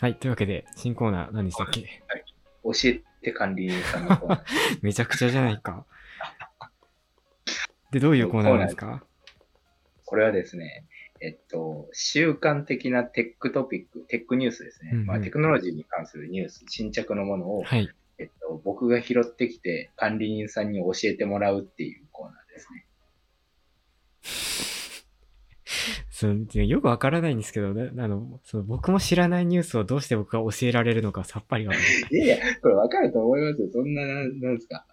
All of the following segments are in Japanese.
はい。というわけで、新コーナー何でしたっけ？教えて管理人さんのコーナー。めちゃくちゃじゃないか。で、どういうコーナーですか？これはですね、えっと、習慣的なテックトピック、テックニュースですね。うんうんまあ、テクノロジーに関するニュース、新着のものを、はい。えっと、僕が拾ってきて管理人さんに教えてもらうっていうコーナーですね。そのよくわからないんですけど、なあのその僕も知らないニュースをどうして僕が教えられるのかさっぱりわからない。いやいや、これわかると思いますよ。そんな、なんですか。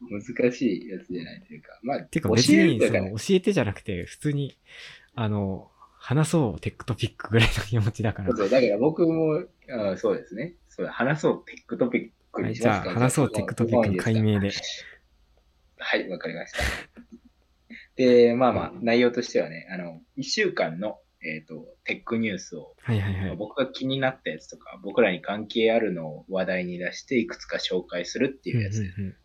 難しいやつじゃないというか。まあ、てか教別にそえねの教えてじゃなくて、普通に、あの、話そう Tech トピックぐらいの気持ちだからそう。そうだから僕も、あそうですね。そう話そう Tech トピックはい、じゃあにしますか。話そう Tech トピックの改名で。はい、わかりました。で、まあまあ、内容としてはね、あの、一週間の、えっ、と、テックニュースを、はいはいはい。僕が気になったやつとか、僕らに関係あるのを話題に出して、いくつか紹介するっていうやつです。うんうん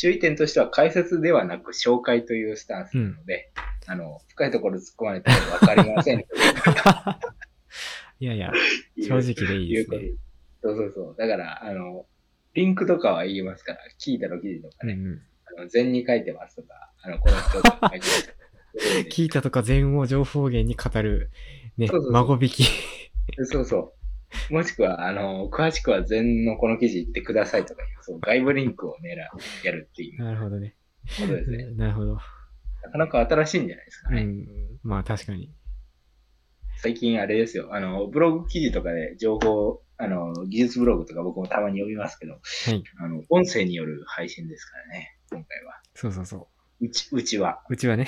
注意点としては、解説ではなく紹介というスタンスなので、あの、深いところ突っ込まれたらわかりませんと いやいや。正直でいいですねそうそうそう。だから、あの、リンクとかは言いますから、聞いたの記事とかね、うんうんあの禅に書いてますとか、あの、この人が。聞いたとか全を情報源に語る、ねそうそうそ、う孫引き。そうそう。もしくは、あの、詳しくは禅のこの記事言ってくださいとかいう、そう、外部リンクを狙う、やるっていうなるほどね。ことですね。なるほど。なかなか新しいんじゃないですかね。うん。まあ確かに。最近あれですよ、あの、ブログ記事とかで情報、あの、技術ブログとか僕もたまに読みますけど、はい。あの、音声による配信ですからね、今回は。そうそうそうち、うちは、う。うちはね、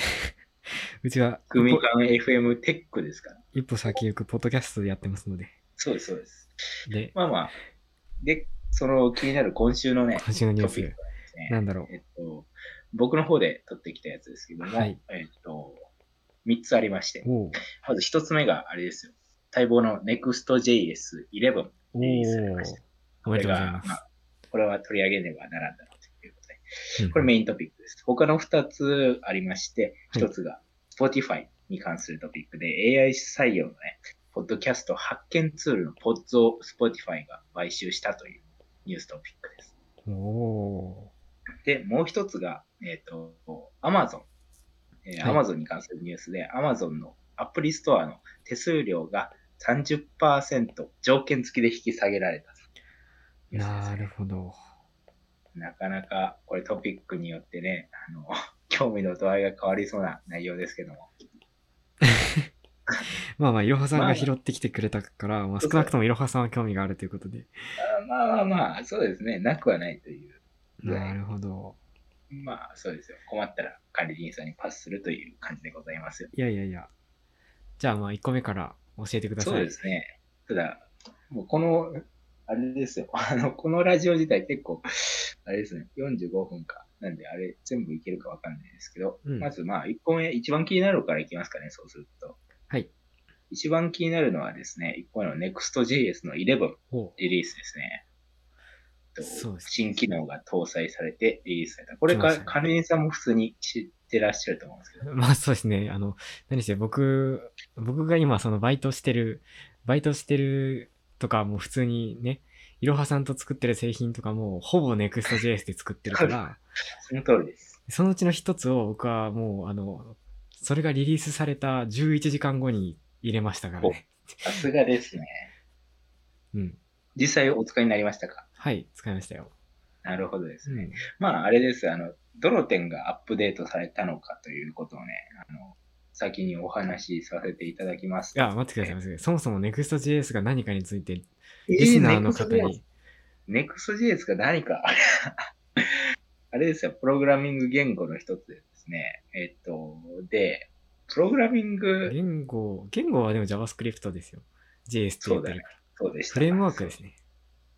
うちは組間 FM テックですから。一歩先行くポッドキャストでやってますので。そうです、そうです。で、まあまあ、で、その気になる今週のね、今週のニュースなんだろう。えっと、僕の方で取ってきたやつですけども、はいえっと、3つありまして、まず1つ目があれですよ。待望の Next.js11 リおリリースされまーした。おめでとうございますこれは取り上げねばならんだこれメイントピックです。他の2つありまして、はい1つが Spotify に関するトピックで AI 採用のね、ポッドキャスト発見ツールのポッズを Spotify が買収したというニューストピックです。おで、もう一つが、えっ、と、Amazon。えーはい Amazon に関するニュースで、Amazon のアプリストアの手数料が30%条件付きで引き下げられたなるほど。なかなかこれトピックによってね、あの、興味の度合いが変わりそうな内容ですけども。まあまあ、いろはさんまあが拾ってきてくれたから、まあ、少なくともいろはさんは興味があるということで。あまあまあまあ、そうですね。なくはないという。なるほど。まあ、そうですよ。困ったら管理人さんにパスするという感じでございますよ。いやいやいや。じゃあまあ、1個目から教えてください。そうですね。ただ、もうこの、あれですよ。あの、このラジオ自体結構、あれですね。45分か。なんで、あれ全部いけるかわかんないですけど、うんまずまあ、1個目、一番気になるからいきますかね、そうすると。はい。一番気になるのはですね、1個目の Next.js の11おリリースですね。とそうです新機能が搭載されてリリースされた。これか、来ましたね管理人さんも普通に知ってらっしゃると思うんですけど。まあそうですね。あの、何せ僕、僕が今そのバイトしてる、バイトしてるとかもう普通にね、いろはさんと作ってる製品とかもほぼ Next.js で作ってるから、その通りです。そのうちの一つを僕はもうあの、それがリリースされた11時間後に入れましたからね。さすがですね。うん。実際お使いになりましたか？はい、使いましたよ。なるほどですね。うん。まあ、あれです。あの、どの点がアップデートされたのかということをね、あの、先にお話しさせていただきます。いや、待ってください、待ってください。そもそも Next.js が何かについて、リスナーの方に、Next.js が何か あれですよ、プログラミング言語の一つでですね。えっと、で、プログラミング、言語、言語はでも JavaScript ですよ。JS って言ってるから。そうでした。フレームワークですね。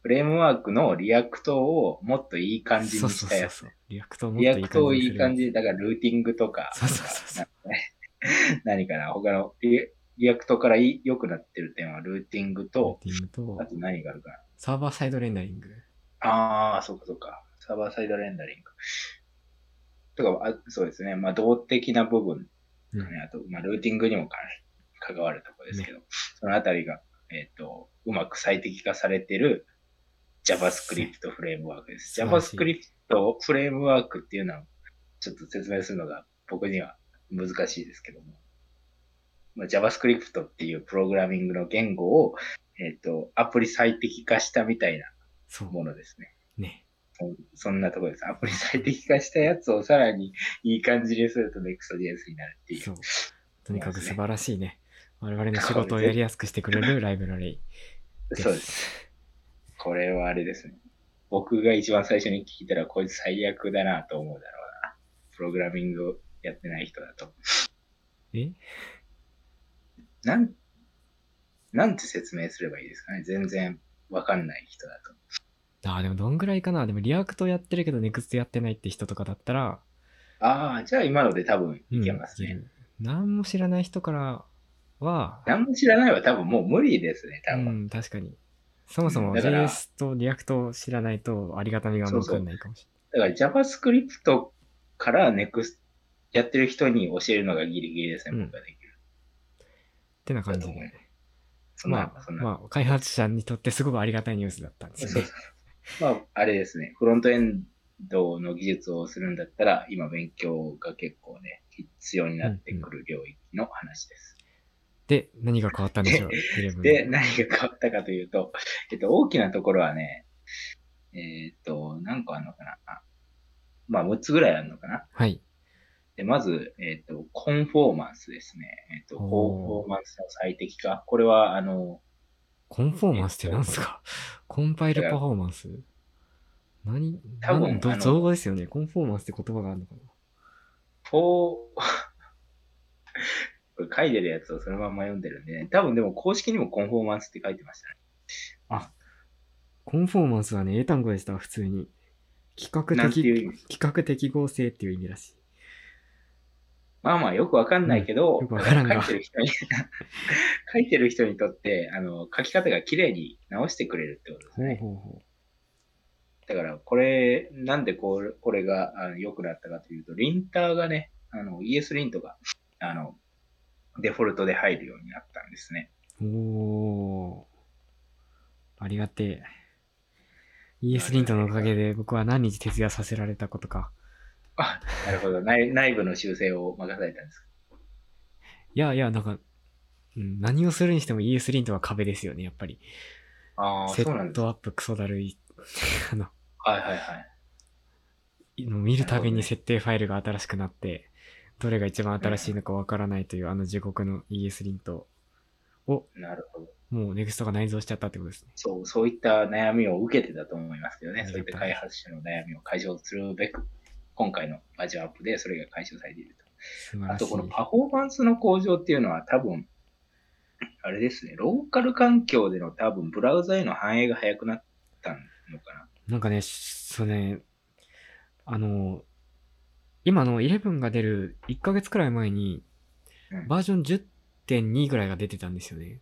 フレームワークの React をもっといい感じそうにしたやつそうそうそう。。 React をもっリアといいクトをいい感じだからルーティングとか、そうそうそうそう 何かな、他のリ React から良くなってる点はルーティングと、ルーティングとあと何があるかな。サーバーサイドレンダリング。ああ、そうかそうか。サーバーサイドレンダリング。とか、あそうですね。まあ、動的な部分うんね、あと、まあ、ルーティングにもか関わるところですけど、そのあたりが、えっ、と、うまく最適化されてる JavaScript フレームワークです。JavaScript フレームワークっていうのは、ちょっと説明するのが僕には難しいですけども、まあ、JavaScript っていうプログラミングの言語を、えっ、と、アプリ最適化したみたいなそう。ものですね。ね。そそんなところです。アプリ最適化したやつをさらにいい感じにすると Next.js になるっていう。そう。とにかく素晴らしいね。我々の仕事をやりやすくしてくれるライブラリです。そうです。これはあれですね。僕が一番最初に聞いたら、こいつ最悪だなと思うだろうな。プログラミングやってない人だと。え？なん、なんて説明すればいいですかね？全然わかんない人だと。ああ、でもどんぐらいかな？でも React やってるけど Next やってないって人とかだったら、ああ、じゃあ今ので多分うんいけますね。いける何も知らない人からは、何も知らないは多分もう無理ですね、多う分。ん、確かに。そもそも JS と React を知らないとありがたみが分かんないかもしだから JavaScript から Next やってる人に教えるのがギリギリですね、うん僕ができ。ってな感じで。まあ。まあ、開発者にとってすごくありがたいニュースだったんですよね。まあ、あれですね、フロントエンドの技術をするんだったら、今勉強が結構ね、必要になってくる領域の話です。で、何が変わったんでしょう、11で、何が変わったかというと、えっと、大きなところはね、えっと、何個あるのかな？まあ、6つぐらいあるのかな？はい。で、まず、えっと、コンフォーマンスですね。えっと、コンフォーマンスの最適化。これは、あの、conformance って何すか？コンパイルパフォーマンス？何多分ど造語ですよね。 conformance って言葉があるのかな？フォー、これ書いてるやつをそのまま読んでるんでね。多分でも公式にも conformance って書いてましたね。 conformance はね、英単語でした、普通に。規格的規格適合性っていう意味らしい。まあまあよくわかんないけど、うん書いてる人に、書いてる人にとって、あの、書き方が綺麗に直してくれるってことですほうね。ほうほだから、これ、なんでこれこれがあの良くなったかというと、リンターがね、あの、ES リントが、あの、デフォルトで入るようになったんですね。う。おー。ありがてえ。ES リントのおかげで僕は何日徹夜させられたことか。あ、なるほど。内内部の修正を任されたんです。いやいや、なんか、うん、何をするにしても ES リントは壁ですよね、やっぱり。ああ、セッそうなんです。トアップクソだるい。あの、はいはいはい。の見るたびに設定ファイルが新しくなって、どれが一番新しいのかわからないというあの地獄の ES リントをなるほど。もう NEXT が内蔵しちゃったってことですね。そう、そういった悩みを受けてたと思いますけどね。そういった開発者の悩みを解消するべく、今回のバージョンアップでそれが解消されていると。あと、このパフォーマンスの向上っていうのは多分、あれですね、ローカル環境での多分、ブラウザへの反映が早くなったのかな。なんかね、それね、あの、今の11が出る1ヶ月くらい前にうん、バージョン10.2ぐらいが出てたんですよね。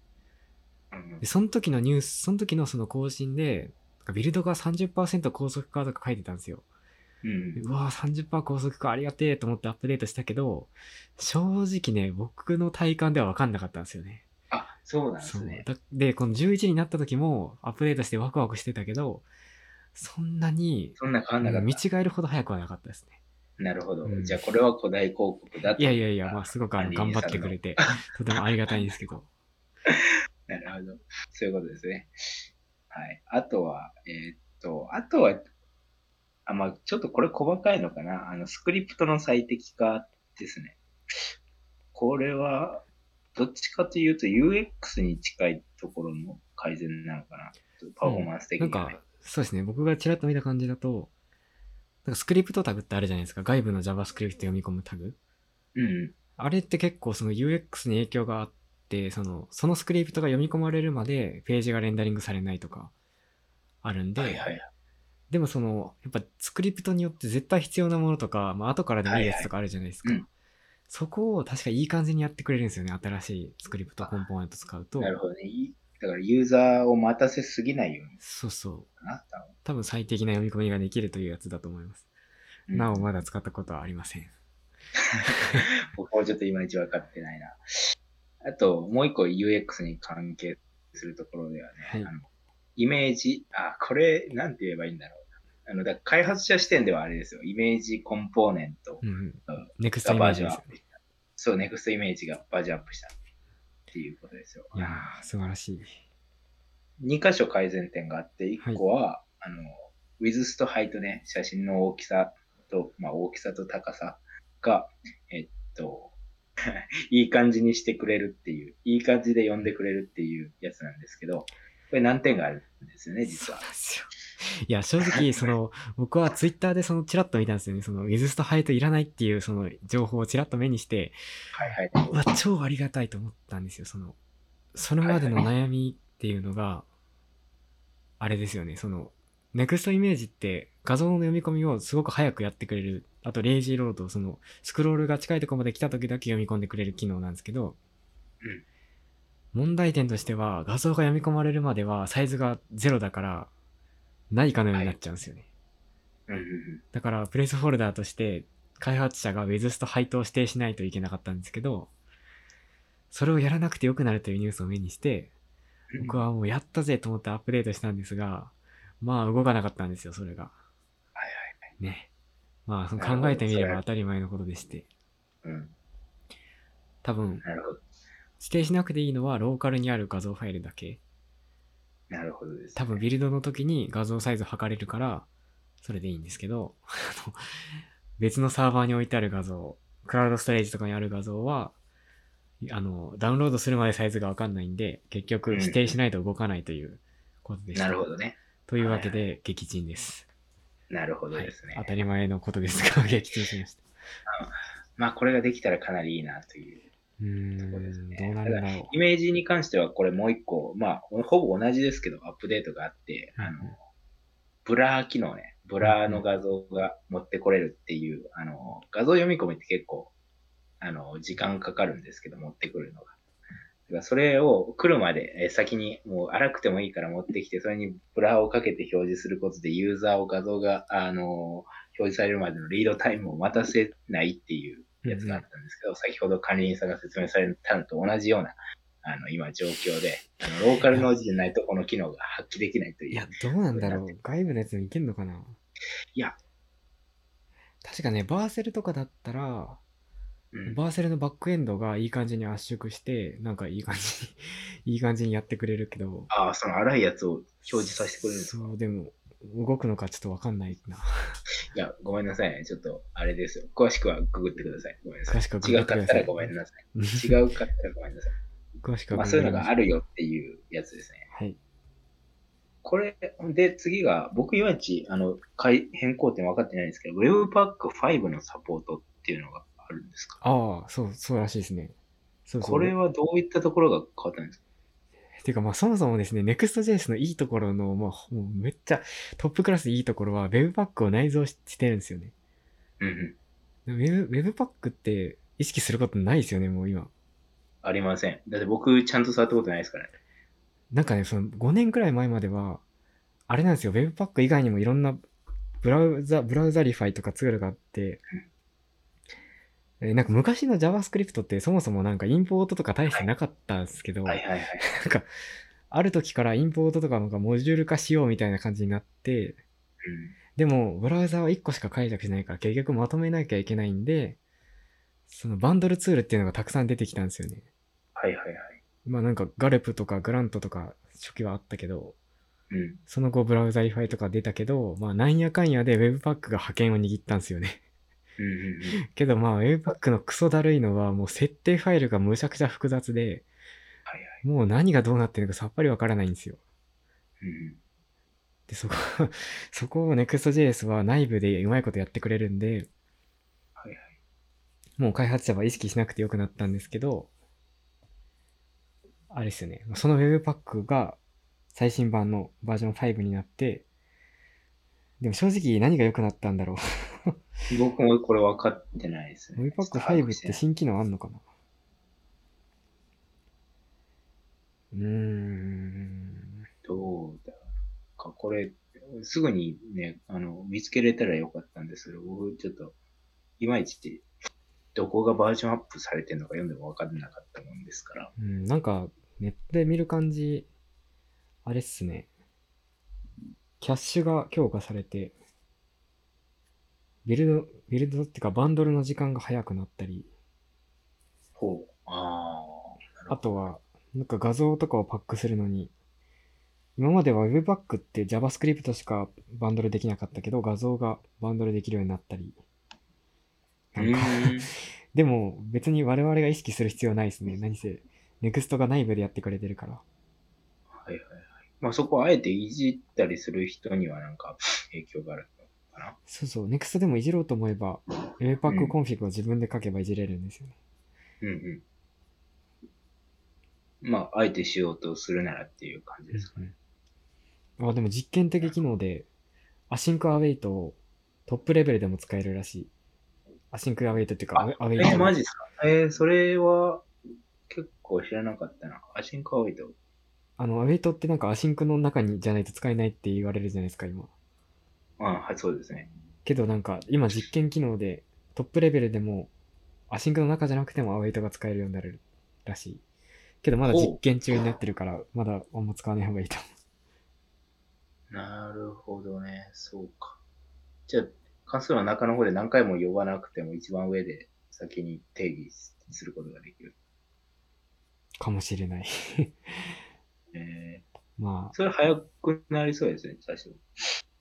うんで、その時のニュース、その時のその更新で、ビルドが30%高速化とか書いてたんですよ。うんでうわぁ、30%高速化ありがてえと思ってアップデートしたけど、正直ね、僕の体感では分かんなかったんですよね。あ、そうなんでそうすね。だで、この11になった時もアップデートしてワクワクしてたけど、そんなにそんな変わんなかっ見違えるほど早くはなかったですね。た。なるほど。うんじゃあ、これは古代広告だと。いやいやいや、まあすごくあの頑張ってくれて、とてもありがたいんですけど。なるほど。そういうことですね。はい。あとは、えーっと、あとは、あ、まあ、ちょっとこれ細かいのかな。あの、スクリプトの最適化ですね。これは、どっちかというと UX に近いところの改善なのかな。パフォーマンス的なんには、ねか、そうですね、僕がちらっと見た感じだと、なんかスクリプトタグってあるじゃないですか。外部の JavaScript 読み込むタグ。うん。あれって結構その UX に影響があって、その、そのスクリプトが読み込まれるまでページがレンダリングされないとか、あるんで、はいはい。でもその、やっぱスクリプトによって絶対必要なものとか、まあ後からでもいいやつとかあるじゃないですか。はいはいうんそこを確かいい感じにやってくれるんですよね。新しいスクリプトコンポーネント使うと。なるほどね。いいだからユーザーを待たせすぎないようにそうそう。多分最適な読み込みができるというやつだと思います。うんなおまだ使ったことはありません。僕もちょっといまいち分かってないな。あと、もう一個 UX に関係するところではね、はいあのイメージ、あ、これ、なんて言えばいいんだろうな。あの、だ開発者視点ではあれですよ。イメージコンポーネントうん。ネクストイメーがバージョンアジですよね。ップした。そう、ネクストイメージがバージョンアップしたっていうことですよ。いやー、素晴らしい。2箇所改善点があって、1個は、あの、ウィズスとハイトね、写真の大きさと、まあ大きさと高さが、えっと、いい感じにしてくれるっていう、いい感じで読んでくれるっていうやつなんですけど、これ難点があるんですよね、実はそう。ですよ。いや、正直、その、僕はツイッターでそのチラッと見たんですよね。その、ウィズストハイトいらないっていうその情報をチラッと目にして、はいはい。うわ、超ありがたいと思ったんですよ。その、それまでの悩みっていうのが、あれですよね。その、ネクストイメージって画像の読み込みをすごく早くやってくれる。あと、レイジーロード、その、スクロールが近いところまで来た時だけ読み込んでくれる機能なんですけど、うん問題点としては、画像が読み込まれるまではサイズがゼロだから、ないかのようになっちゃうんですよね。だから、プレイスホルダーとして、開発者が WizSt 配当を指定しないといけなかったんですけど、それをやらなくてよくなるというニュースを目にして、僕はもうやったぜと思ってアップデートしたんですが、まあ動かなかったんですよ、それが。はいはいね。まあその考えてみれば当たり前のことでして、うん。多分。指定しなくていいのはローカルにある画像ファイルだけ。なるほどです、ね。多分ビルドの時に画像サイズ測れるから、それでいいんですけど、別のサーバーに置いてある画像、クラウドストレージとかにある画像は、あの、ダウンロードするまでサイズがわかんないんで、結局指定しないと動かないということでした。なるほどね。というわけはで、撃沈です。なるほどはいですね。当たり前のことですが、撃沈しました。まあこれができたらかなりいいなという。うーそうですね。ん、どうなるんだろイメージに関してはこれもう一個、まあほぼ同じですけどアップデートがあって、うん。あの、 blur 機能ね、 blur の画像が持ってこれるっていう、あの、画像読み込みって結構、あの、時間かかるんですけど、持ってくるのが。だからそれを来るまでえ先にもう荒くてもいいから持ってきて、それに blur をかけて表示することでユーザーを画像が、あの、表示されるまでのリードタイムを待たせないっていうやつがあったんですけど、先ほど管理人さんが説明されたのと同じような、あの、今状況で、あの、ローカルノージじゃないとこの機能が発揮できないとう。いう。いや、どうなんだろう。外部のやつにいけんのかないや、確かね、バーセルとかだったら、うん、バーセルのバックエンドがいい感じに圧縮して、なんかいい感じに、いい感じにやってくれるけど、ああ、その荒いやつを表示させてくれるんですか？そう、でも、動くのかちょっとわかんないな。いや、ごめんなさいね。ちょっと、あれですよ。詳しくはググってください。ごめんなさい。詳しくはググ違うかったってくださいらごめんなさい。違うかったらごめんなさい。詳しくはまあ、そういうのがある。るよっていうやつですね。はい。これ、で、次が、僕いまいち、あの、改変更点分かってないんですけど、Webpack 5のサポートっていうのがあるんですか？ああ、そう、そうらしいですね。そうそう。これはどういったところが変わったんですか？ていうかまあそもそもですね、Next.js のいいところの、まあもうめっちゃトップクラスでいいところは Webpack を内蔵ししてるんですよね。うんうん。Webpack って意識することないですよね、もう今。ありません。だって僕、ちゃんと触ったことないですからね。なんかね、その5年くらい前までは、あれなんですよ、Webpack 以外にもいろんなブラウザ、 Browserify とかツールがあって、えなんか昔の JavaScript ってそもそもなんかインポートとか大してなかったんですけど、はいはいはい。なんか、ある時からインポートとかなんかモジュール化しようみたいな感じになって、でも、ブラウザは1個しか解釈しないから結局まとめなきゃいけないんで、そのバンドルツールっていうのがたくさん出てきたんですよね。はいはいはい。まあなんか Gulp とか Grunt とか初期はあったけど、うん。その後 Browserify とか出たけど、まあなんやかんやで Webpack が覇権を握ったんですよね。うんうんうん。けどまあ Webpack のクソだるいのはもう設定ファイルがむちゃくちゃ複雑で、はいはい。もう何がどうなってるのかさっぱりわからないんですよ。うんうん。で、そこ、そこを Next.js は内部でうまいことやってくれるんで、はいはい。もう開発者は意識しなくてよくなったんですけど、あれですよね。その Webpack が最新版のバージョン5になって、でも正直何が良くなったんだろう。僕もこれ分かってないですね。Webpack 5って新機能あんのかな？うーん。どうだか、これ、すぐにね、あの、見つけれたらよかったんですけど、僕ちょっと、いまいち、どこがバージョンアップされてるのか読んでも分かんなかったもんですから。うん、なんか、ネットで見る感じ、あれっすね。キャッシュが強化されて、ビルド、ビルドっていうかバンドルの時間が早くなったり、ほう。ああ。あとは、なんか画像とかをパックするのに、今までは Webpack って JavaScript しかバンドルできなかったけど、画像がバンドルできるようになったり。うなんか。でも別に我々が意識する必要ないですね。何せ、NEXT が内部でやってくれてるから。まあそこをあえていじったりする人にはなんか影響があるのかな。そうそう、NEXT でもいじろうと思えば、Webpack コンフィグを自分で書けばいじれるんですよね。うんうん。まあ、あえてしようとするならっていう感じですかね。うんあ、でも実験的機能で、 async await をトップレベルでも使えるらしい。 async await っていうか、あ await。えー、マジですか？えー、それは結構知らなかったな。 async await。あの、 await ってなんか async の中にじゃないと使えないって言われるじゃないですか、今。あはい、そうですね。けどなんか、今実験機能でトップレベルでも、 async の中じゃなくても await が使えるようになるらしい。けどまだ実験中になってるから、まだあんま使わない方がいいと思なるほどね。そうか。じゃあ、関数の中の方で何回も呼ばなくても一番上で先に定義することができる。う。かもしれない。えまあー、、それ早くなりそうですね、最初。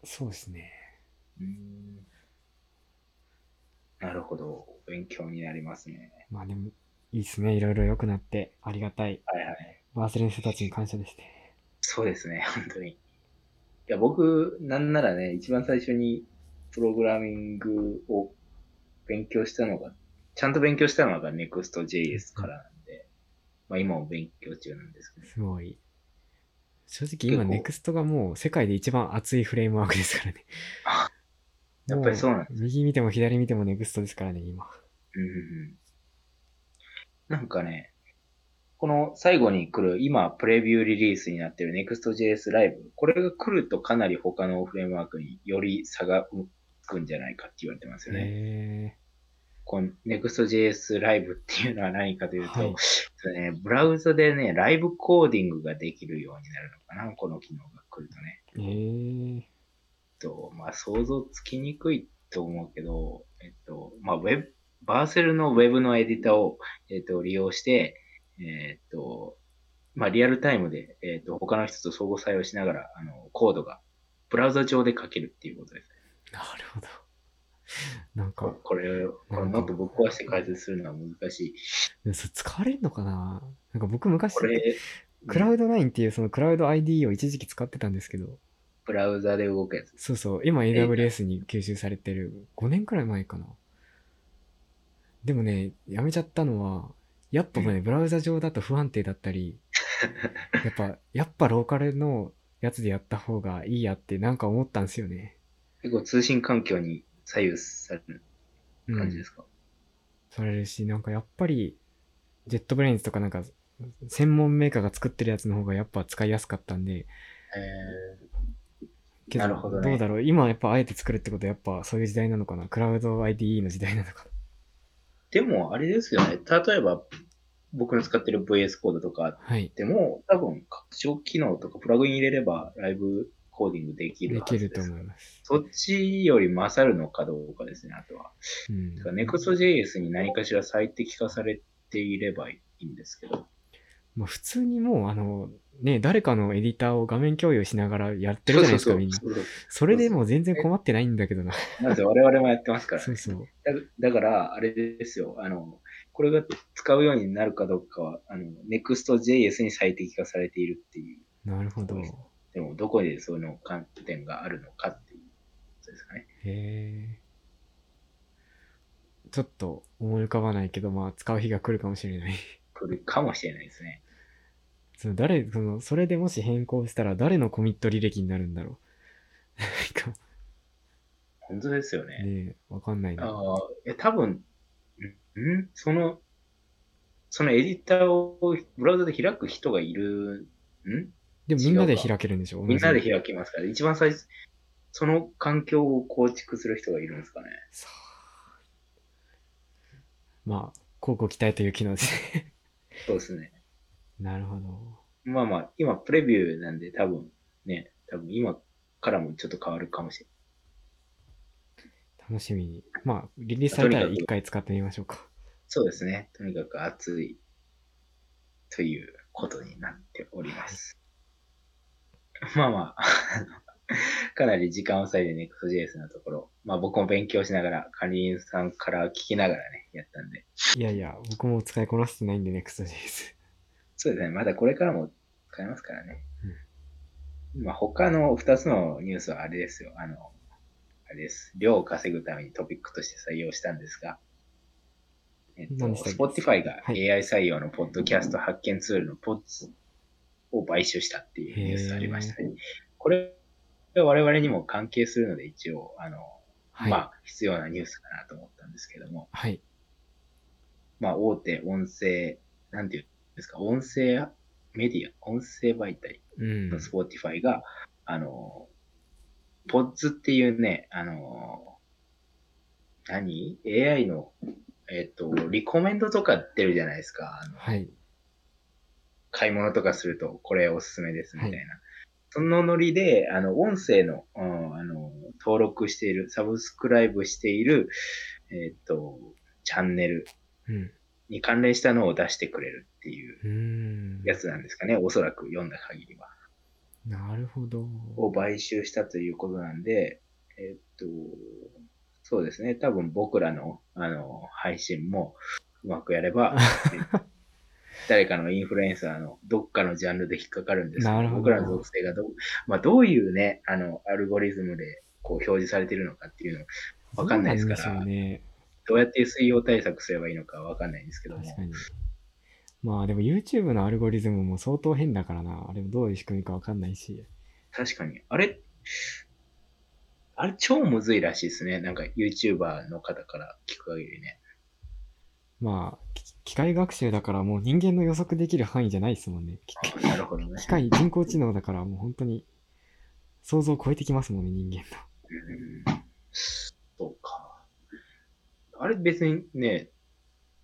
そうですね。うーんなるほど。勉強になりますね。まあでも、いいっすね。いろいろ良くなって、ありがたい。はいはい。バースレの人たちに感謝ですね。そうですね、本当に。いや、僕、なんならね、一番最初にプログラミングを勉強したのが、ちゃんと勉強したのが Next.js からなんで、まあ今も勉強中なんですけど、すごい。正直今、ネクストがもう世界で一番熱いフレームワークですからね。あ やっぱりそうなんも右見ても左見てもネクストですからね、今。うん。なんかね、この最後に来る、今、プレビューリリースになってる Next.js ライブ、これが来るとかなり他のフレームワークにより差がつくんじゃないかって言われてますよね。へこの Next.js ライブっていうのは何かというと、はいね、ブラウザでね、ライブコーディングができるようになるのかな、この機能が来るとね。え。へえ。と、まあ、想像つきにくいと思うけど、えっと、まあ、ウェブ、バーセルのウェブのエディターを、えっと、利用して、えっと、まあ、リアルタイムで、えっと、他の人と相互作用しながら、あの、コードが、ブラウザ上で書けるっていうことですね。なるほど。なんか、これ、これもっとぶっ壊して解説するのは難しい。それ使われるのかな？なんか僕昔、これ、クラウド9っていうそのクラウド ID を一時期使ってたんですけど、ブラウザで動くやつ。そうそう、今 AWS に吸収されてる5年くらい前かな。でもね、やめちゃったのは、やっぱね、ブラウザ上だと不安定だったり、やっぱ、やっぱローカルのやつでやった方がいいやってなんか思ったんですよね。結構通信環境に左右されるうん感じです。か、されるし、なんかやっぱり、 JetBrains とかなんか、専門メーカーが作ってるやつの方がやっぱ使いやすかったんで、えけどなるほどねうだろう？今やっぱあえて作るってことはやっぱそういう時代なのかな？クラウド IDE の時代なのかな？でも、あれですよね。例えば、僕の使ってる VS コードとかはい。でも、多分、拡張機能とかプラグイン入れれば、ライブコーディングできるできはずです。ると思います。そっちより勝るのかどうかですね、あとは。うん Next.js に何かしら最適化されていればいいんですけど。まあ普通にもうあの、ね、誰かのエディターを画面共有しながらやってるじゃないですか、みんな。それでもう全然困ってないんだけどな。なぜ我々もやってますから、そうそう。だだから、あれですよ、あの、これが使うようになるかどうかは、あの、Next.js に最適化されているっていう。なるほど。へでも、どこでその観点があるのかっていうことですかね。え。ちょっと思い浮かばないけど、まあ使う日が来るかもしれない。来るかもしれないですね。その誰、その、それでもし変更したら誰のコミット履歴になるんだろう。なんか、本当ですよね。ねわかんないな。ああ、え、多分、ん？ん？その、そのエディターをブラウザで開く人がいる、ん？でもみんなで開けるんでしょ？みんなで開きますから、一番最初、その環境を構築する人がいるんですかね。そう。まあ、広告期待という機能ですね。そうですね。なるほど。まあまあ、今プレビューなんで多分ね、多分今からもちょっと変わるかもしれ楽しみに。まあ、リリースされたら一回使ってみましょうか。そうですね。とにかく熱いということになっております。まあまあ、かなり時間を割いて Next.js のところ、まあ僕も勉強しながら、管理員さんから聞きながらね、やったんで。いやいや、僕も使いこなせてないんで、Next.js。そうですね。まだこれからも使えますからね。まあ他の2つのニュースはあれですよ。あの、あれです。量を稼ぐためにトピックとして採用したんですが、えっと、Spotify がはい AI 採用のポッドキャスト発見ツールの PODS を買収したっていうニュースありましたね。これは我々にも関係するので一応、あの、はい。まあ必要なニュースかなと思ったんですけども、はい。まあ大手音声、なんていうんですか、音声メディア、音声媒体うん。の Spotify が、あの、ポッズっていうね、あの、何 ?AI の、えっ、と、リコメンドとか出るじゃないですか。はい。買い物とかすると、これおすすめですみたいな。はそのノリで、あの、音声の、うんあの、登録している、サブスクライブしている、えっ、と、チャンネルうん。に関連したのを出してくれるっていう。やつなんですかね。おそらく読んだ限りは。なるほど。を買収したということなんで、えっと、そうですね。多分僕らの、あの、配信もうまくやれば、誰かのインフルエンサーのどっかのジャンルで引っかかるんですけど僕らの属性がどう、まあ、どういうね、あの、アルゴリズムでこう表示されてるのかっていうのわかんないですからね。どうやって水曜対策すればいいのかわかんないんですけども。まあでも YouTube のアルゴリズムも相当変だからな。あれもどういう仕組みかわかんないし。確かに。あれ、あれ超むずいらしいですね。なんか YouTuber の方から聞く限りね。まあ、き機械学習だからもう人間の予測できる範囲じゃないですもんね。なるほどね機。械、人工知能だからもう本当に想像を超えてきますもんね、人間の。うんそうか。あれ別にね、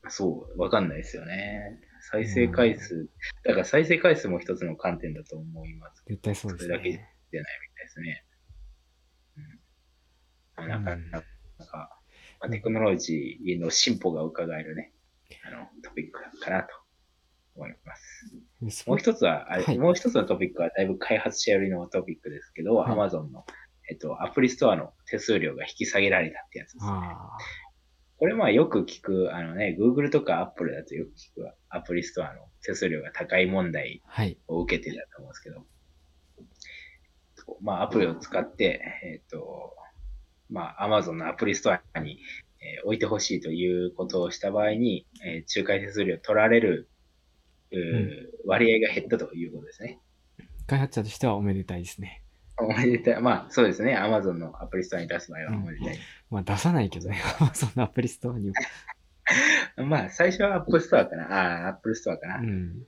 そう、わかんないですよね。再生回数、だから再生回数も一つの観点だと思いますけ絶対そうですそれだけじゃないみたいですね。うん。なかなか、まあ、テクノロジーの進歩が伺えるね、あの、トピックかなと思います。もう一つは、あれはいもう一つのトピックはだいぶ開発者寄りのトピックですけど、はい Amazon の、えっと、アプリストアの手数料が引き下げられたってやつですね。あこれまあよく聞く、あのね、Google とか Apple だとよく聞くアプリストアの手数料が高い問題。を受けてたと思うんですけど、まあアプリを使って、えっ、と、まあ Amazon のアプリストアに、えー置いてほしいということをした場合に、えー仲介手数料取られる、うー割合が減ったということですね。開発者としてはおめでたいですね。おめでたい。まあそうですね。Amazon のアプリストアに出す場合はおめでたい。まあ出さないけどね。そんなアプリストアにも。まあ最初は App Store かな。ああ、Apple Store かな。うん。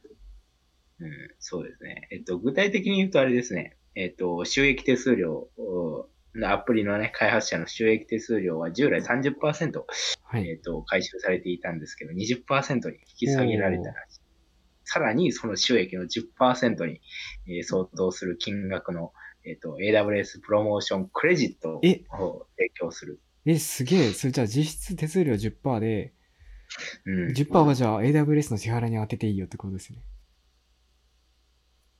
うん、そうですね。えっと、具体的に言うとあれですね。えっと、収益手数料のアプリのね、開発者の収益手数料は従来30%、はい。えっと、回収されていたんですけど、20%に引き下げられたらしい。さらに、その収益の10%に、えー相当する金額の、えっと、AWS プロモーションクレジットをえ？提供する。え、すげえ。それじゃあ実質手数料10%で、うん。10%はじゃあ AWS の支払いに当てていいよってことですね。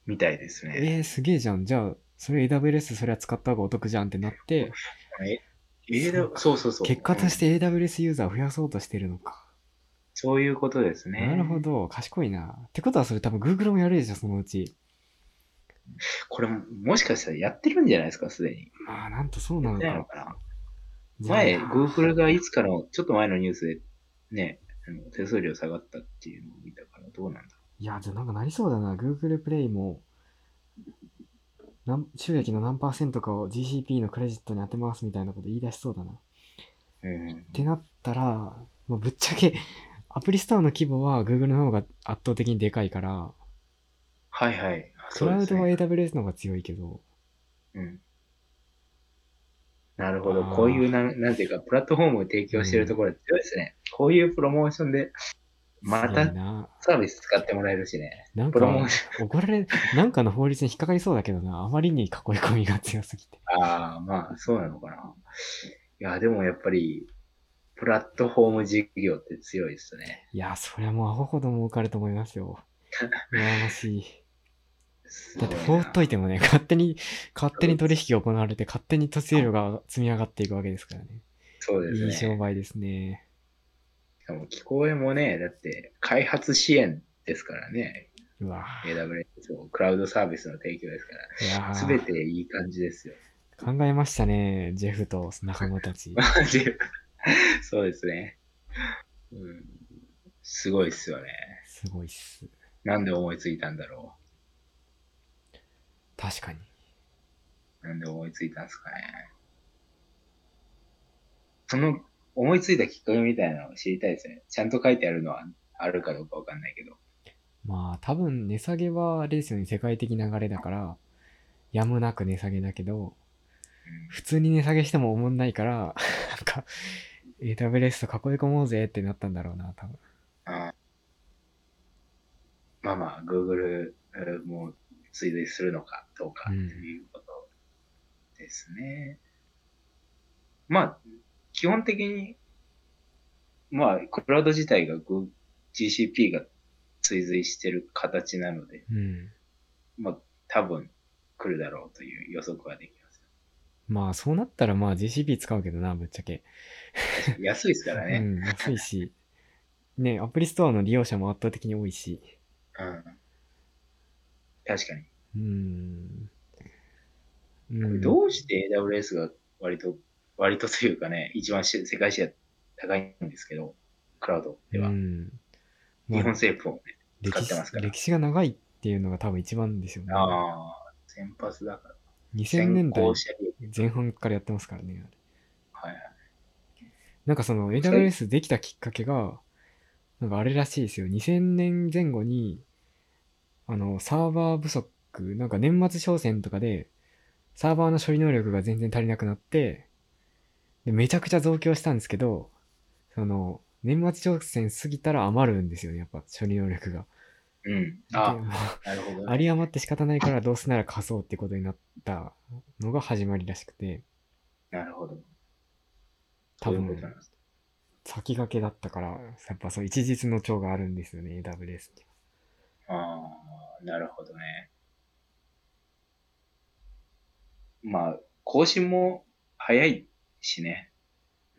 みたいですね。えー、すげえじゃん。じゃあ、それ AWS それは使った方がお得じゃんってなって、え AW そうそうそう。結果として AWS ユーザーを増やそうとしてるのか。そういうことですね。なるほど。賢いな。ってことはそれ多分 Google もやるでしょ、そのうち。これも、もしかしたらやってるんじゃないですか、すでに。ああ、なんとそうなのやってないのか。かな。前、Google がいつかの、ちょっと前のニュースで、ね、あの手数料下がったっていうのを見たから、どうなんだろいや、じゃあなんかなりそうだな。Google プレイも、収益の何パーセントかを GCP のクレジットに当てますみたいなこと言い出しそうだな。っう。うん。てなったら、もうぶっちゃけ、アプリストアの規模は Google の方が圧倒的にでかいから、はいはい。クラウドは AWS の方が強いけど、うん。なるほど。こういうな、なんていうか、プラットフォームを提供してるところ強いですね。こういうプロモーションで、またな。サービス使ってもらえるしね。なんか、シ怒られ、なんかの法律に引っかかりそうだけどな。あまりに囲い込みが強すぎて。ああ、まあ、そうなのかな。いや、でもやっぱり、プラットフォーム事業って強いですね。いや、そりゃもうアホほど儲かると思いますよ。羨ましい。だって放っといてもね、勝手に、勝手に取引が行われて、勝手に手数料が積み上がっていくわけですからね。そうですね。いい商売ですね。しかも聞こえもね、だって開発支援ですからね。うわ AWS をクラウドサービスの提供ですかいやら。ーすべていい感じですよ。考えましたね、ジェフと仲間たち。そうですね。うん。すごいっすよね。すごいっす。なんで思いついたんだろ確かに。う。なんで思いついたんですかね。その思いついたきっかけみたいなのを知りたいですね。ちゃんと書いてあるのはあるかどうかわかんないけど。まあ、多分値下げはあれですよね、世界的流れだから、やむなく値下げだけど、普通に値下げしても思んないから、なんか、AWS と囲い込もうぜってなったんだろうな、多分。あまあまあ、Google えーも追随するのかどうかとうんいうことですね。まあ、基本的に、まあ、クラウド自体が GCP が追随してる形なので、うん。まあ、多分来るだろうという予測はできます。まあ、そうなったらまあ GCP 使うけどな、ぶっちゃけ。安いですからね。うん、安いし。ね、アプリストアの利用者も圧倒的に多いし。うん。確かに。うん。うん、どうして AWS が割と、割とというかね、一番し世界シェア高いんですけど、クラウドでは。うん。まあ日本政府をね、使ってますから歴史が長いっていうのが多分一番ですよね。ああ、先発だから。2000年代前半からやってますからね。はいはい。なんかその AWS できたきっかけが、なんかあれらしいですよ。2000年前後に、あの、サーバー不足、なんか年末商戦とかで、サーバーの処理能力が全然足りなくなって、でめちゃくちゃ増強したんですけど、その、年末商戦過ぎたら余るんですよね、やっぱ処理能力が。うん。であ、なるほど、ね。有り余って仕方ないからどうせなら貸そうってことになったのが始まりらしくて、なるほど。多分先駆けだったから、やっぱそう一日の長があるんですよね、AWS って。ああ、なるほどね。まあ、更新も早いしね、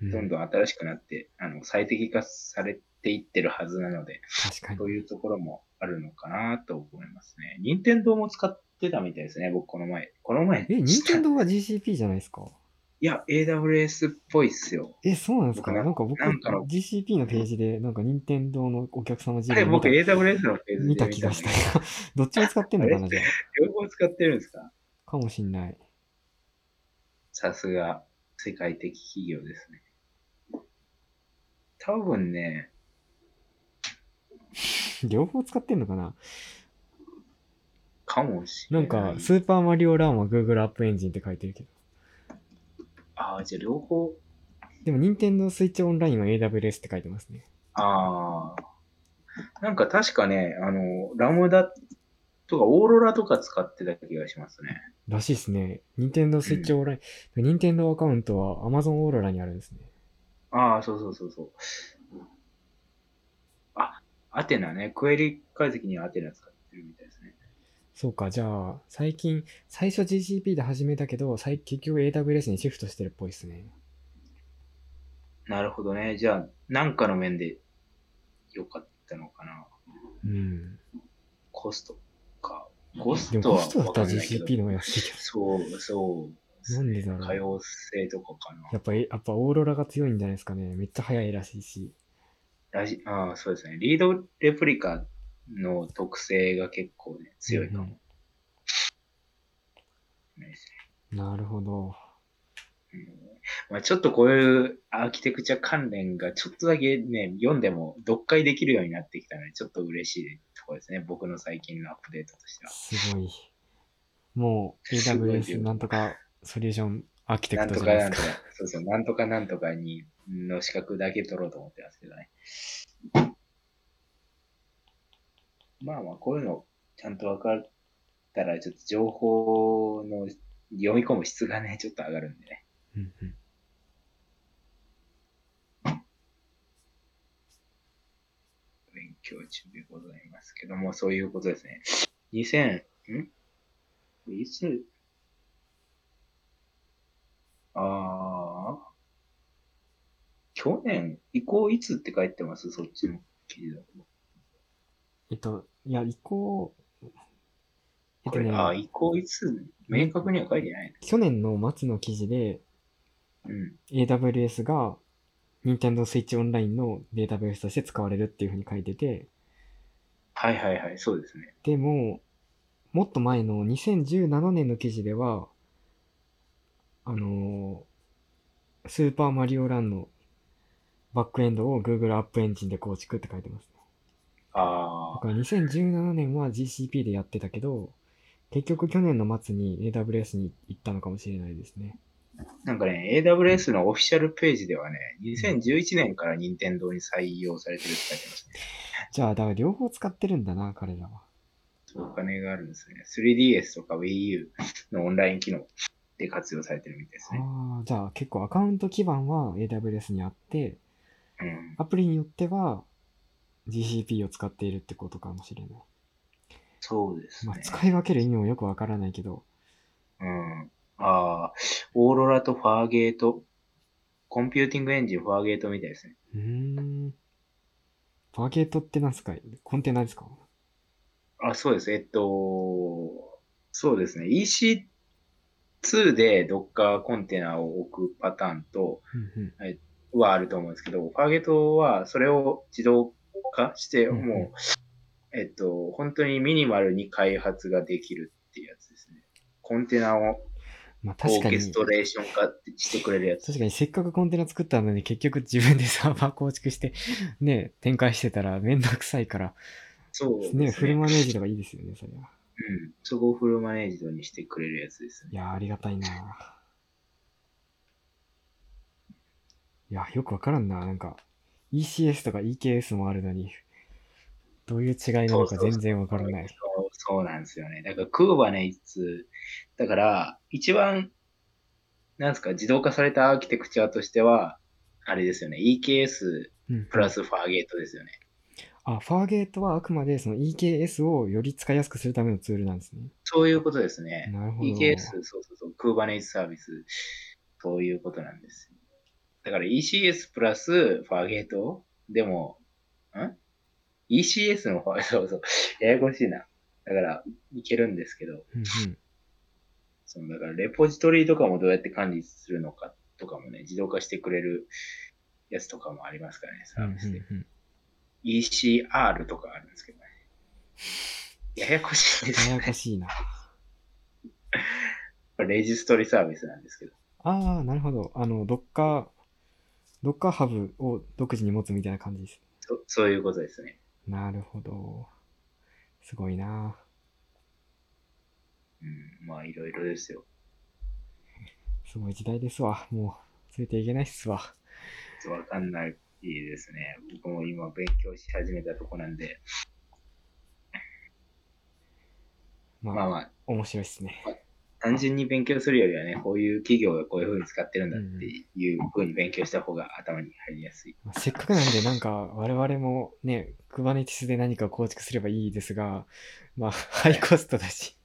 うんどんどん新しくなって、あの、最適化されていってるはずなので、確かにそ。ういうところもあるのかなと思いますね。任天堂も使ってたみたいですね、僕この前。この前。え、任天堂は GCP じゃないですか？いや、AWS っぽいっすよ。え、そうなんですか？僕ななんか僕、GCP のページで、なんか任天堂のお客様事あれ、僕 AWS のページで見た気がしたけどっちも使ってんのかなじゃ両方使ってるんですか？あ。かもしんない。さすが世界的企業ですね。多分ね、両方使ってんのかな？かもしなんれない。か、スーパーマリオランは Google アップエンジンって書いてるけど。ああ、じゃあ両方、でも、任天堂スイッチオンラインは AWS って書いてますね。ああ。なんか確かね、あの、ラムダとかオーロラとか使ってた気がしますね。らしいですね。任天堂スイッチオンライン、任天堂アカウントは Amazon オーロラにあるんですね。ああ、そうそうそうそう。あ、アテナね。クエリ解析にはアテナ使ってるみたいですね。そうか、じゃあ、最近、最初 GCP で始めたけど、最結局 AWS にシフトしてるっぽいですね。なるほどね。じゃあ、なんかの面で良かったのかな。うん。コストか。コストはったらわかんないけど GCP の方が安いけど。そう、そう。なんでだろう可用性とかかな。やっぱ、えやっぱオーロラが強いんじゃないですかね。めっちゃ速いらしいし。ラジああ、そうですね。リードレプリカの特性が結構ね、強いかも。うんねなるほど。まあ、ちょっとこういうアーキテクチャ関連がちょっとだけね、読んでも読解できるようになってきたので、ちょっと嬉しいところですね。僕の最近のアップデートとしては。すごい。もう AWS なんとかソリューションアーキテクトじゃないですか。とかなんとか、そうそう、なんとかなんとかにの資格だけ取ろうと思ってますけどね。まあまあ、こういうのちゃんと分かったら、ちょっと情報の読み込む質がね、ちょっと上がるんでね。うんうん勉強中でございますけども、そういうことですね。2000、ん？いつああ、去年、移行いつって書いてます？そっちの記事だと。えっと、いや、移行、えっことれ、ね、ああ、移行いつ？明確には書いてない去年の末の記事で、な。うん。AWS が Nintendo Switch Online のデータベースとして使われるっていうふうに書いてて、はいはいはい、そうですね。でも、もっと前の2017年の記事では、あのースーパーマリオランのバックエンドを Google アップエンジンで構築って書いてますね。あだから2017年は GCP でやってたけど、結局去年の末に AWS に行ったのかもしれないですね。あ、なんかね、AWS のオフィシャルページではね、2011年から任天堂に採用されてるって書いてますね。じゃあ、だから両方使ってるんだな、彼らは。お金があるんですね。3DS とか Wii U のオンライン機能で活用されてるみたいですね。ああ、じゃあ結構アカウント基盤は AWS にあって、うん。アプリによっては GCP を使っているってことかもしれない。そうですねまあ、。使い分ける意味もよくわからないけど、うん。ああ、オーロラとファーゲート、コンピューティングエンジン Fargate みたいですね。うーん。 Fargate ってなんすか？コンテナですか？あ、そうです。えっと、そうですね。EC2 で Docker コンテナを置くパターンとうんうん。はあると思うんですけど、 Fargate はそれを自動化して、うんうんもう、えっと、本当にミニマルに開発ができるっていうやつですね。コンテナをまあ確かにオーケ、ストレーション化してくれるやつ。確かにせっかくコンテナ作ったのに結局自分でサーバー 構築して、ね、展開してたらめんどくさいから、そうですね、フルマネージとかいいですよね、それは。うん。そこをフルマネージドにしてくれるやつですね。いやー、ありがたいないや、よくわからんな。なんか、ECS とか EKS もあるのに、どういう違いなのか全然わからない。そうそうなんですよね。だから、クーバネイツ、だから、一番、なんですか、自動化されたアーキテクチャとしては、あれですよね。EKS うんプラスファーゲートですよね。あ、ファーゲートはあくまでその EKS をより使いやすくするためのツールなんですね。そういうことですね。なるほど EKS、そうそうそう、クーバネイツサービス、そういうことなんです。だから ECS プラスファーゲートでも、ん ?ECS のファー、そうそう、ややこしいな。だから、いけるんですけど、うんうん。そのだからレポジトリとかもどうやって管理するのかとかもね、自動化してくれるやつとかもありますからね、サうんービスで。うんうん ECR とかあるんですけどね。ややこしいですねややこ。しいな。レジストリサービスなんですけど。ああ、なるほど。あの、ドッカー、ドッカーハブを独自に持つみたいな感じです。そそういうことですね。なるほど。すごいな。うん、まあいろいろですよ。すごい時代ですわ。もう、ついていけないっすわ。わかんないですね。僕も今勉強し始めたとこなんで、まあ、まあまあ、面白いっすね。単純に勉強するよりはね、こういう企業がこういう風に使ってるんだっていう風に勉強した方が頭に入りやすい。まあせっかくなんで、なんか、我々もね、Kubernetes で何か構築すればいいですが、まあ、ハイコストだし、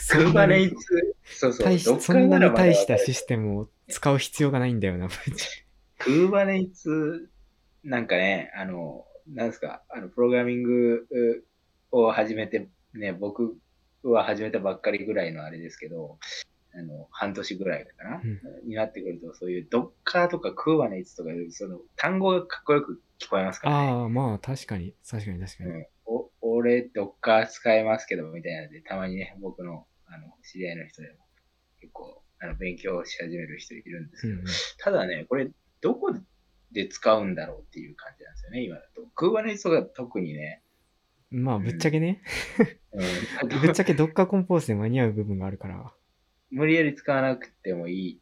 そクーんなにバネイツ、そうそう、大し Docker そんなに大したシステムを使う必要がないんだよな、クーバネイツ、なんかね、あの、なんですか、あの、プログラミングを始めて、ね、僕は始めたばっかりぐらいのあれですけど、あの、半年ぐらいかな、うんになってくると、そういうドッカーとかクーバネイツとかいう、その、単語がかっこよく聞こえますからね。ああ、まあ、確かに、確かに確かに。うん、お俺、ドッカー使えますけど、みたいなので、たまにね、僕の、あの、知り合いの人でも、結構、あの、勉強し始める人いるんですけど、うんうん。ただね、これ、どこで使うんだろうっていう感じなんですよね、今だと。Kubernetes が特にね、まあ、ぶっちゃけね、うん、ぶっちゃけ Docker コンポーズで間に合う部分があるから、無理やり使わなくてもいい。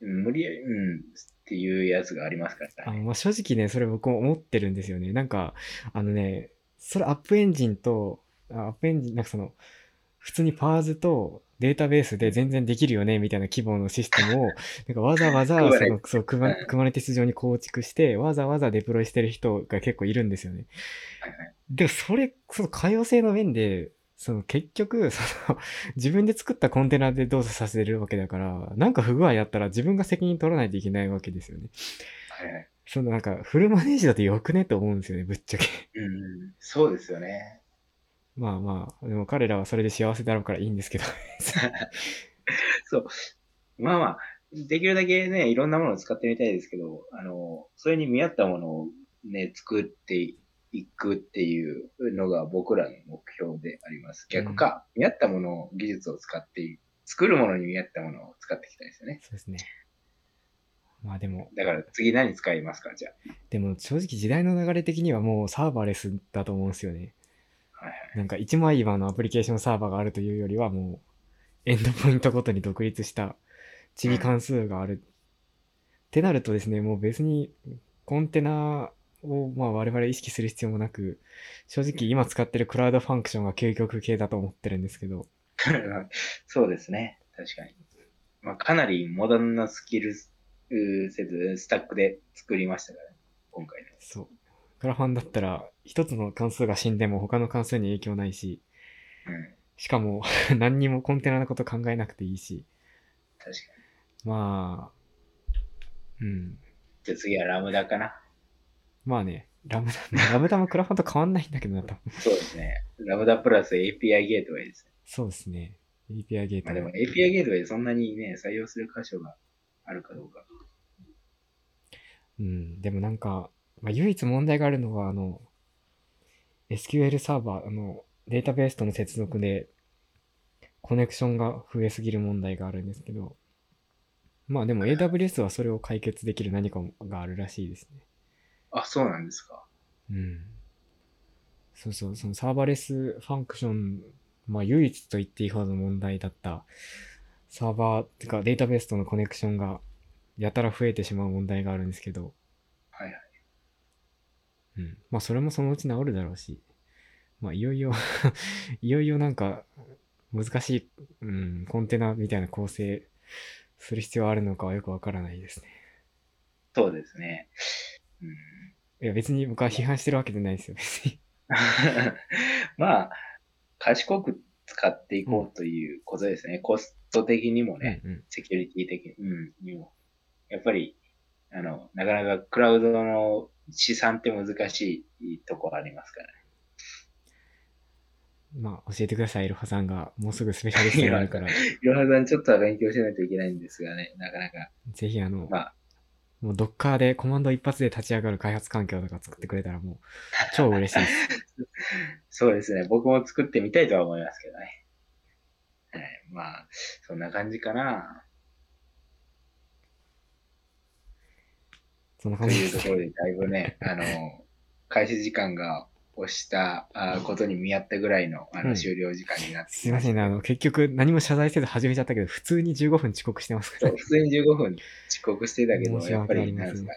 無理やり、うん、っていうやつがありますからね。あまあ、正直ね、それ僕も思ってるんですよね。なんか、あのね、それアップエンジンと、あアップエンジン、なんかその、普通にパーズとデータベースで全然できるよね、みたいな規模のシステムを、なんかわざわざ、その、そう、クマうん Kubernetes 上に構築して、わざわざデプロイしてる人が結構いるんですよね。でもそれ、その可用性の面で、その結局、その自分で作ったコンテナで動作させるわけだから、なんか不具合やったら自分が責任取らないといけないわけですよね。はいはい。そのなんかフルマネージだとよくねと思うんですよね、ぶっちゃけ。うん、そうですよね。まあまあ、でも彼らはそれで幸せだろうからいいんですけど。そう。まあまあ、できるだけね、いろんなものを使ってみたいですけど、あの、それに見合ったものをね、作っていくっていうのが僕らの目標であります。逆か、見合ったものを、技術を使って、作るものに見合ったものを使っていきたいですよね。そうですね。まあでも、だから次何使いますか？じゃでも正直時代の流れ的にはもうサーバーレスだと思うんですよね。あ。はいはい。なんか一枚岩のアプリケーションサーバーがあるというよりはもうエンドポイントごとに独立したチビ関数がある。ってなるとですね、もう別にコンテナをまあ我々意識する必要もなく、正直今使ってるクラウドファンクションが究極系だと思ってるんですけど、そうですね。確かに。まあ、かなりモダンなスキルうーセット、スタックで作りましたからね。今回の。そう。クラファンだったら一つの関数が死んでも他の関数に影響ないし、うん。しかも 何にもコンテナのこと考えなくていいし、確かに。まあ、うん。じゃあ次はラムダかな。まあね、ラムダ、ラムダもクラファンと変わんないんだけどなと。そうですね。ラムダプラス API ゲートウェイですね。そうですね。API ゲート。まあでも API ゲートウェイそんなにね、採用する箇所があるかどうか。うん。でもなんか、まあ、唯一問題があるのは、あの、SQL サーバー、あの、データベースとの接続で、コネクションが増えすぎる問題があるんですけど、まあでも AWS はそれを解決できる何かがあるらしいですね。あ、そうなんですか。うん。そうそう、そのサーバーレスファンクション、まあ唯一と言っていいほどの問題だったサーバーっていうかデータベースとのコネクションがやたら増えてしまう問題があるんですけど、はいはい。うん。まあそれもそのうち治るだろうし、まあいよいよ いよいよなんか難しい、うん、コンテナみたいな構成する必要あるのかはよくわからないですね。そうですね。うん、いや別に僕は批判してるわけじゃないですよ、別に。まあ、賢く使っていこうということですね。コスト的にもね、うんうん。セキュリティ的にも。やっぱり、あの、なかなかクラウドの資産って難しいとこありますからね。まあ教えてください、エルファさんが。もうすぐスペシャリストになるから。いろはさんちょっとは勉強しないといけないんですがね、なかなか。ぜひあの、まあ、もう Docker でコマンド一発で立ち上がる開発環境とか作ってくれたらもう超嬉しいです。そうですね。僕も作ってみたいとは思いますけどね。はい。まあ、そんな感じかな。そんなというとこ。ろで、だいぶね、あの、開始時間が押したあことに見合ったぐらいのあうんの終了時間になってきました。すいませんね、あの、結局何も謝罪せず始めちゃったけど、普通に15分遅刻してますからそう、普通に15分遅刻してたけど、やっぱり、なんですか、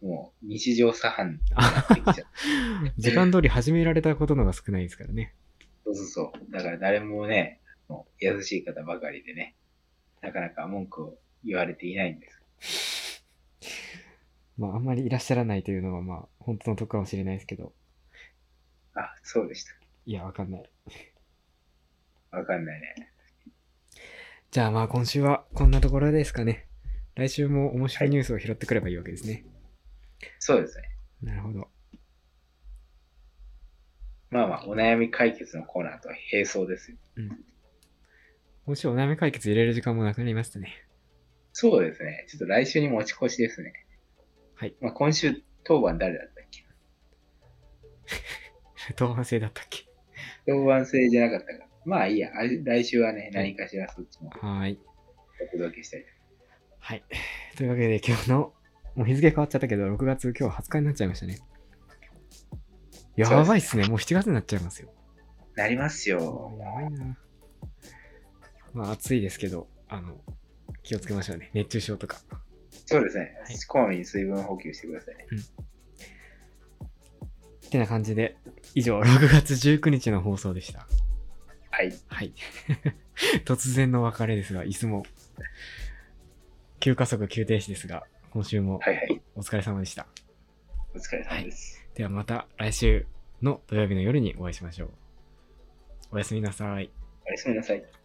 もう日常茶飯になってきちゃった。時間通り始められたことのが少ないですからね。そうそうそう。だから誰もね、もう優しい方ばかりでね、なかなか文句を言われていないんです。まあ、あんまりいらっしゃらないというのは、まあ、本当のとこかもしれないですけど、あ、そうでした。いや、わかんない。わかんないね。じゃあまあ、今週はこんなところですかね。来週も面白いニュースを拾ってくればいいわけですね。そうですね。なるほど。まあまあ、お悩み解決のコーナーとは並走ですよ。今週お悩み解決入れる時間もなくなりましたね。そうですね。ちょっと来週に持ち越しですね。はい。まあ、今週当番誰だったっけ？当番制だったっけ？当番制じゃなかったか。まあいいや。あ来週はね、何かしらそっちもはーい。お届けしたいとはい。というわけで今日の、もう日付変わっちゃったけど、6月今日20日になっちゃいましたね。やばいっすね。もう7月になっちゃいますよ。なりますよ。やばいな。まあ暑いですけど、あの、気をつけましょうね。熱中症とか。そうですねはい。こまめに水分補給してくださいね。ってな感じで、以上、6月19日の放送でした。はい。はい。突然の別れですが、いつも、急加速急停止ですが、今週もはいはい。お疲れ様でした。お疲れ様です。ではまた来週の土曜日の夜にお会いしましょう。おやすみなさい。おやすみなさい。